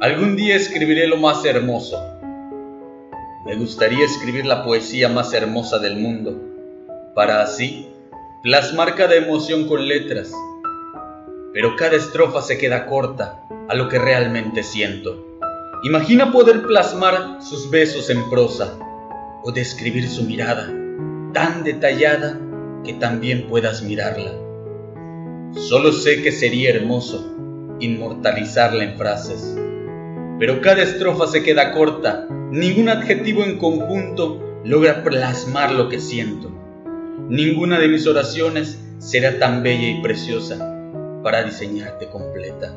Algún día escribiré lo más hermoso. Me gustaría escribir la poesía más hermosa del mundo, para así plasmar cada emoción con letras. Pero cada estrofa se queda corta a lo que realmente siento. Imagina poder plasmar sus besos en prosa o describir su mirada tan detallada que también puedas mirarla. Solo sé que sería hermoso inmortalizarla en frases, pero cada estrofa se queda corta, ningún adjetivo en conjunto logra plasmar lo que siento. Ninguna de mis oraciones será tan bella y preciosa para diseñarte completa.